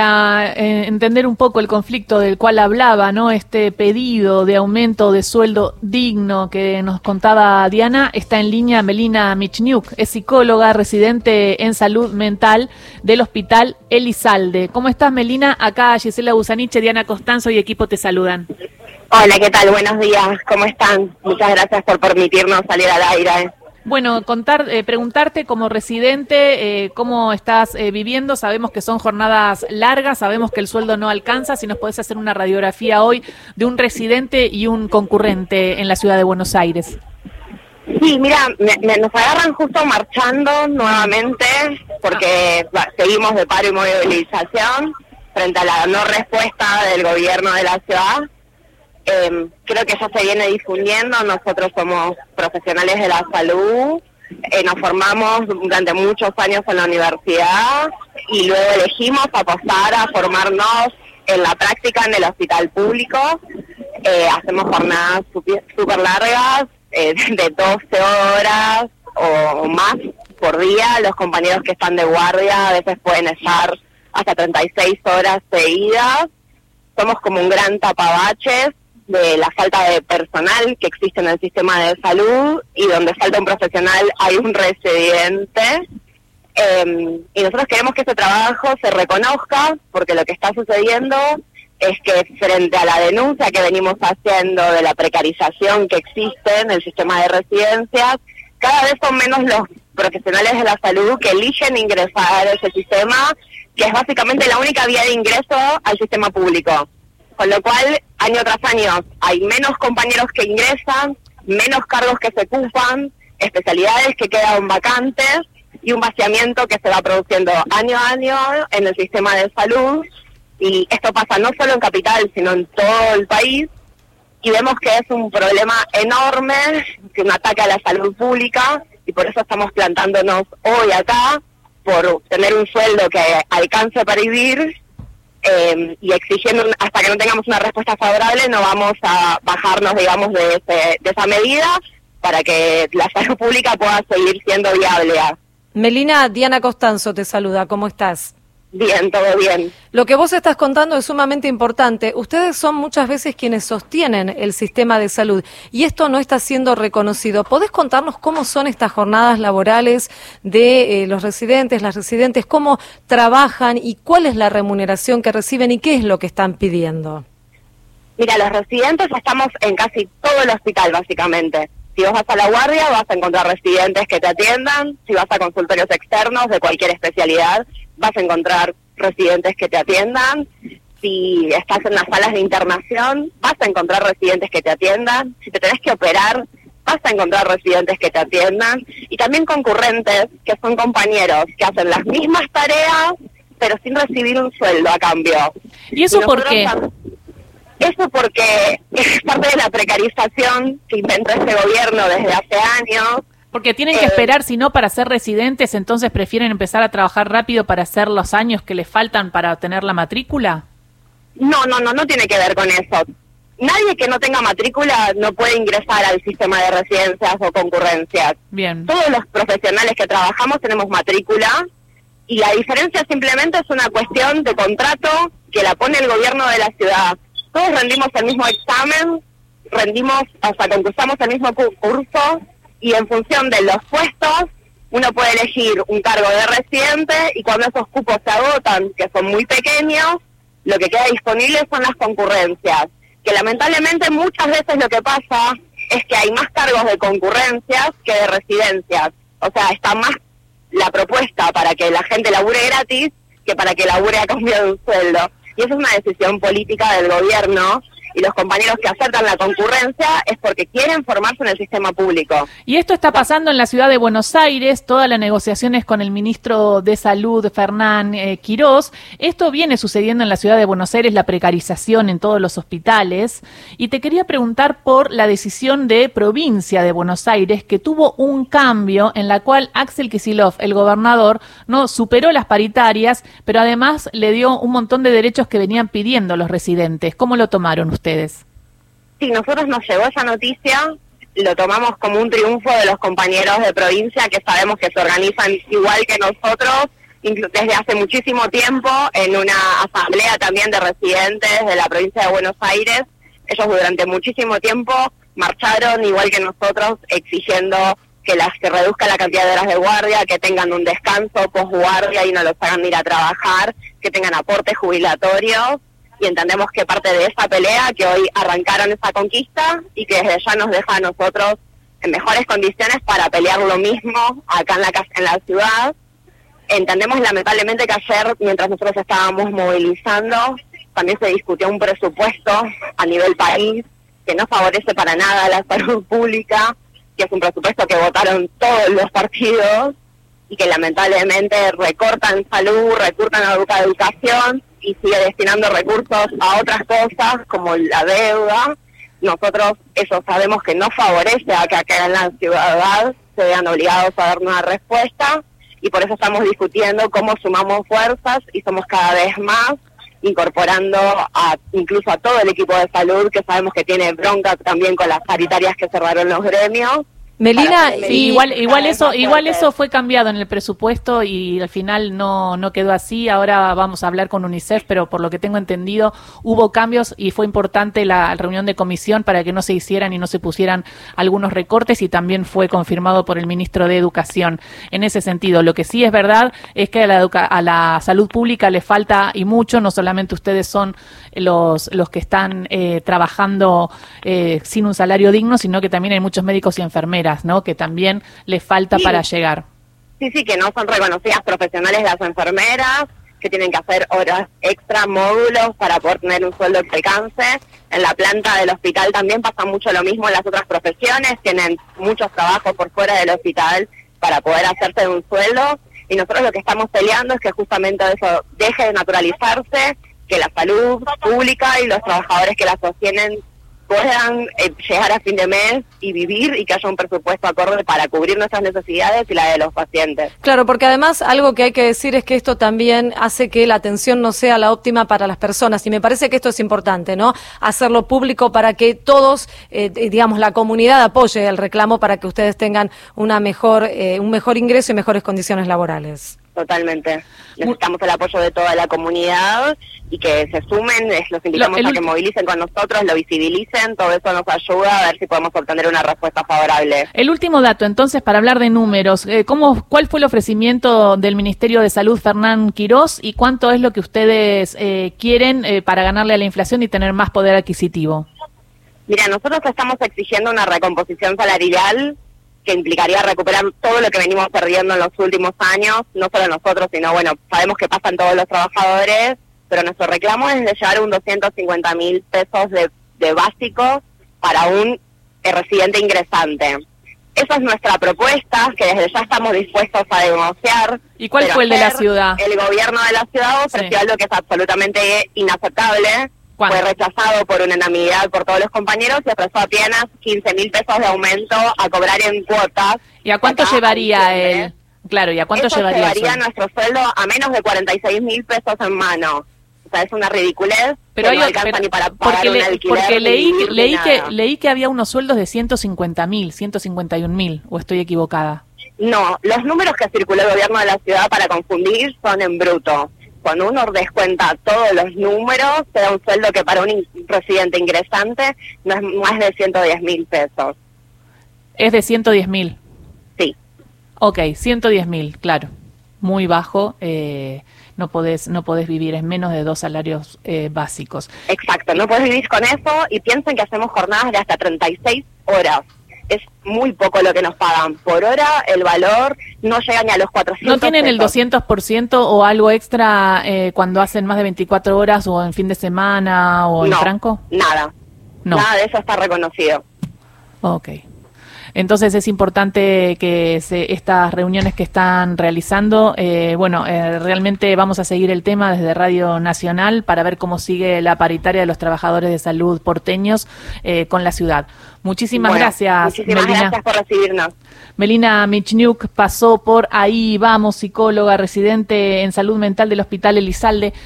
Para eh, entender un poco el conflicto del cual hablaba, ¿no? Este pedido de aumento de sueldo digno que nos contaba Diana, está en línea Melina Michniuk, es psicóloga residente en salud mental del Hospital Elizalde. ¿Cómo estás, Melina? Acá Gisela Busaniche, Diana Costanzo y equipo te saludan. Hola, ¿qué tal? Buenos días, ¿cómo están? Muchas gracias por permitirnos salir al aire. Bueno, contar, eh, preguntarte como residente eh, cómo estás eh, viviendo. Sabemos que son jornadas largas, sabemos que el sueldo no alcanza. Si nos podés hacer una radiografía hoy de un residente y un concurrente en la ciudad de Buenos Aires. Sí, mira, nos agarran justo marchando nuevamente porque seguimos de paro y movilización frente a la no respuesta del gobierno de la ciudad eh, creo que eso se viene difundiendo, nosotros somos profesionales de la salud, eh, nos formamos durante muchos años en la universidad y luego elegimos apostar a formarnos en la práctica en el hospital público. Eh, hacemos jornadas súper largas, eh, de 12 horas o más por día. Los compañeros que están de guardia a veces pueden estar hasta 36 horas seguidas. Somos como un gran tapabaches de la falta de personal que existe en el sistema de salud y donde falta un profesional hay un residente. Em, y nosotros queremos que ese trabajo se reconozca porque lo que está sucediendo es que frente a la denuncia que venimos haciendo de la precarización que existe en el sistema de residencias, cada vez son menos los profesionales de la salud que eligen ingresar a ese sistema, que es básicamente la única vía de ingreso al sistema público. Con lo cual, año tras año, hay menos compañeros que ingresan, menos cargos que se ocupan, especialidades que quedan vacantes y un vaciamiento que se va produciendo año a año en el sistema de salud. Y esto pasa no solo en Capital, sino en todo el país. Y vemos que es un problema enorme, que un ataque a la salud pública, y por eso estamos plantándonos hoy acá, por tener un sueldo que alcance para vivir eh, y exigiendo hasta que no tengamos una respuesta favorable no vamos a bajarnos, digamos, de, de esa medida para que la salud pública pueda seguir siendo viable. Melina, Diana Costanzo te saluda, ¿cómo estás? Bien, todo bien. Lo que vos estás contando es sumamente importante. Ustedes son muchas veces quienes sostienen el sistema de salud y esto no está siendo reconocido. ¿Podés contarnos cómo son estas jornadas laborales de eh, los residentes, las residentes, cómo trabajan y cuál es la remuneración que reciben y qué es lo que están pidiendo? Mira, los residentes estamos en casi todo el hospital, básicamente. Si vos vas a la guardia, vas a encontrar residentes que te atiendan. Si vas a consultorios externos de cualquier especialidad, vas a encontrar residentes que te atiendan. Si estás en las salas de internación, vas a encontrar residentes que te atiendan. Si te tenés que operar, vas a encontrar residentes que te atiendan. Y también concurrentes, que son compañeros que hacen las mismas tareas, pero sin recibir un sueldo a cambio. ¿Y eso por qué? Eso porque es parte de la precarización que inventó este gobierno desde hace años porque tienen que eh, esperar, si no, para ser residentes, entonces prefieren empezar a trabajar rápido para hacer los años que les faltan para obtener la matrícula. No, no, no, no tiene que ver con eso. Nadie que no tenga matrícula no puede ingresar al sistema de residencias o concurrencias. Bien. Todos los profesionales que trabajamos tenemos matrícula y la diferencia simplemente es una cuestión de contrato que la pone el gobierno de la ciudad. Todos rendimos el mismo examen, rendimos, o sea, concursamos el mismo curso y en función de los puestos uno puede elegir un cargo de residente y cuando esos cupos se agotan, que son muy pequeños, lo que queda disponible son las concurrencias, que lamentablemente muchas veces lo que pasa es que hay más cargos de concurrencias que de residencias. O sea, está más la propuesta para que la gente labure gratis que para que labure a cambio de un sueldo. Y esa es una decisión política del gobierno y los compañeros que aceptan la concurrencia es porque quieren formarse en el sistema público. Y esto está pasando en la ciudad de Buenos Aires, todas las negociaciones con el ministro de Salud, Fernán eh, Quirós. Esto viene sucediendo en la ciudad de Buenos Aires, la precarización en todos los hospitales. Y te quería preguntar por la decisión de provincia de Buenos Aires, que tuvo un cambio en la cual Axel Kisilov, el gobernador, no superó las paritarias, pero además le dio un montón de derechos que venían pidiendo los residentes. ¿Cómo lo tomaron ustedes? Ustedes. Sí, nosotros nos llegó esa noticia, lo tomamos como un triunfo de los compañeros de provincia que sabemos que se organizan igual que nosotros desde hace muchísimo tiempo en una asamblea también de residentes de la provincia de Buenos Aires. Ellos durante muchísimo tiempo marcharon igual que nosotros exigiendo que las que reduzca la cantidad de horas de guardia, que tengan un descanso posguardia y no los hagan ir a trabajar, que tengan aportes jubilatorios y entendemos que parte de esa pelea que hoy arrancaron esa conquista y que desde ya nos deja a nosotros en mejores condiciones para pelear lo mismo acá en la en la ciudad. Entendemos lamentablemente que ayer, mientras nosotros estábamos movilizando, también se discutió un presupuesto a nivel país que no favorece para nada la salud pública, que es un presupuesto que votaron todos los partidos y que lamentablemente recortan salud, recortan educación y sigue destinando recursos a otras cosas como la deuda. Nosotros eso sabemos que no favorece a que acá en la ciudad se vean obligados a dar una respuesta y por eso estamos discutiendo cómo sumamos fuerzas y somos cada vez más incorporando a, incluso a todo el equipo de salud que sabemos que tiene bronca también con las paritarias que cerraron los gremios Melina, igual, igual eso, igual eso fue cambiado en el presupuesto y al final no, no quedó así. Ahora vamos a hablar con UNICEF, pero por lo que tengo entendido hubo cambios y fue importante la reunión de comisión para que no se hicieran y no se pusieran algunos recortes y también fue confirmado por el ministro de Educación. En ese sentido, lo que sí es verdad es que a la, a la salud pública le falta y mucho. No solamente ustedes son los los que están eh, trabajando eh, sin un salario digno, sino que también hay muchos médicos y enfermeras ¿no? Que también le falta para llegar. Sí, sí, que no son reconocidas profesionales las enfermeras, que tienen que hacer horas extra, módulos para poder tener un sueldo que alcance. En la planta del hospital también pasa mucho lo mismo en las otras profesiones, tienen muchos trabajos por fuera del hospital para poder hacerse un sueldo. Y nosotros lo que estamos peleando es que justamente eso deje de naturalizarse, que la salud pública y los trabajadores que la sostienen puedan eh, llegar a fin de mes y vivir y que haya un presupuesto acorde para cubrir nuestras necesidades y la de los pacientes. Claro, porque además algo que hay que decir es que esto también hace que la atención no sea la óptima para las personas y me parece que esto es importante, ¿no? Hacerlo público para que todos, eh, digamos, la comunidad apoye el reclamo para que ustedes tengan una mejor, eh, un mejor ingreso y mejores condiciones laborales. Totalmente. Necesitamos el apoyo de toda la comunidad y que se sumen, los invitamos a que movilicen con nosotros, lo visibilicen, todo eso nos ayuda a ver si podemos obtener una respuesta favorable. El último dato, entonces, para hablar de números, eh, ¿cómo, ¿cuál fue el ofrecimiento del Ministerio de Salud Fernán Quirós y cuánto es lo que ustedes eh, quieren eh, para ganarle a la inflación y tener más poder adquisitivo? Mira, nosotros estamos exigiendo una recomposición salarial que implicaría recuperar todo lo que venimos perdiendo en los últimos años, no solo nosotros, sino, bueno, sabemos que pasan todos los trabajadores, pero nuestro reclamo es de llevar un 250 mil pesos de, de básico para un eh, residente ingresante. Esa es nuestra propuesta, que desde ya estamos dispuestos a denunciar. ¿Y cuál fue el de la ciudad? El gobierno de la ciudad ofreció algo que es absolutamente inaceptable, fue rechazado por unanimidad por todos los compañeros y ofreció apenas 15 mil pesos de aumento a cobrar en cuotas. ¿Y a cuánto llevaría él? Claro, ¿y a cuánto llevaría? Llevaría nuestro sueldo a menos de 46 mil pesos en mano. O sea, es una ridiculez. Pero no alcanza ni para pagar porque, un alquiler, porque leí, leí que leí que había unos sueldos de 150 mil, 151 mil, o estoy equivocada. No, los números que circuló el gobierno de la ciudad para confundir son en bruto cuando uno descuenta todos los números, te da un sueldo que para un residente ingresante no es más de 110 mil pesos. ¿Es de 110 mil? Sí. Ok, 110 mil, claro. Muy bajo. Eh, no podés, no podés vivir en menos de dos salarios eh, básicos. Exacto, no podés vivir con eso y piensen que hacemos jornadas de hasta 36 horas es muy poco lo que nos pagan. Por hora el valor no llega ni a los 400 ¿No tienen el 200% o algo extra eh, cuando hacen más de 24 horas o en fin de semana o en franco? nada. No. Nada de eso está reconocido. Ok. Entonces es importante que se, estas reuniones que están realizando, eh, bueno, eh, realmente vamos a seguir el tema desde Radio Nacional para ver cómo sigue la paritaria de los trabajadores de salud porteños eh, con la ciudad. Muchísimas gracias. Muchísimas gracias por recibirnos. Melina Michniuk pasó por ahí, vamos, psicóloga, residente en salud mental del Hospital Elizalde.